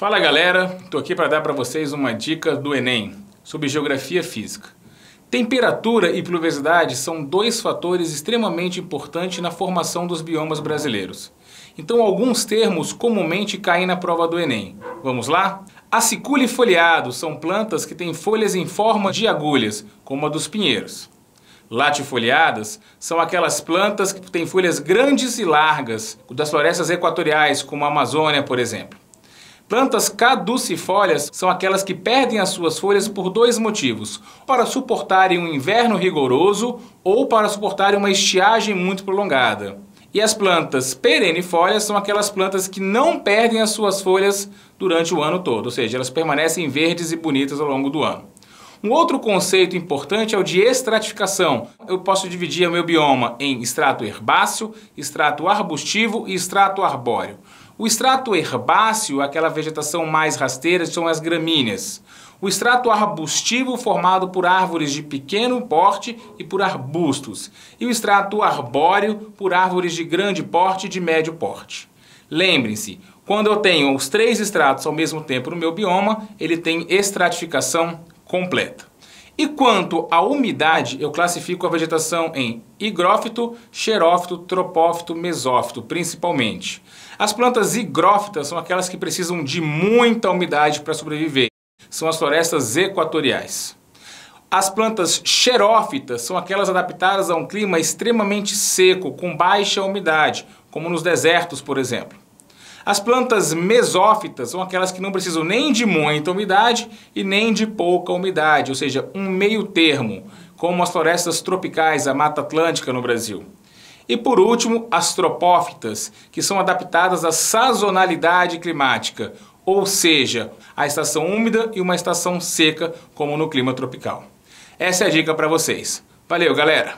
Fala galera, estou aqui para dar para vocês uma dica do Enem sobre geografia física. Temperatura e pluviosidade são dois fatores extremamente importantes na formação dos biomas brasileiros. Então alguns termos comumente caem na prova do Enem. Vamos lá? Acicule foliado são plantas que têm folhas em forma de agulhas, como a dos pinheiros. Latifoliadas são aquelas plantas que têm folhas grandes e largas, das florestas equatoriais, como a Amazônia, por exemplo. Plantas caducifólias são aquelas que perdem as suas folhas por dois motivos: para suportarem um inverno rigoroso ou para suportarem uma estiagem muito prolongada. E as plantas perennifólias são aquelas plantas que não perdem as suas folhas durante o ano todo, ou seja, elas permanecem verdes e bonitas ao longo do ano. Um outro conceito importante é o de estratificação. Eu posso dividir o meu bioma em extrato herbáceo, extrato arbustivo e extrato arbóreo. O extrato herbáceo, aquela vegetação mais rasteira, são as gramíneas. O extrato arbustivo formado por árvores de pequeno porte e por arbustos. E o extrato arbóreo por árvores de grande porte e de médio porte. Lembrem-se, quando eu tenho os três estratos ao mesmo tempo no meu bioma, ele tem estratificação completa. E quanto à umidade, eu classifico a vegetação em higrófito, xerófito, tropófito, mesófito, principalmente. As plantas higrófitas são aquelas que precisam de muita umidade para sobreviver. São as florestas equatoriais. As plantas xerófitas são aquelas adaptadas a um clima extremamente seco, com baixa umidade, como nos desertos, por exemplo. As plantas mesófitas são aquelas que não precisam nem de muita umidade e nem de pouca umidade, ou seja, um meio termo, como as florestas tropicais, a Mata Atlântica no Brasil. E por último, as tropófitas, que são adaptadas à sazonalidade climática, ou seja, a estação úmida e uma estação seca, como no clima tropical. Essa é a dica para vocês. Valeu, galera!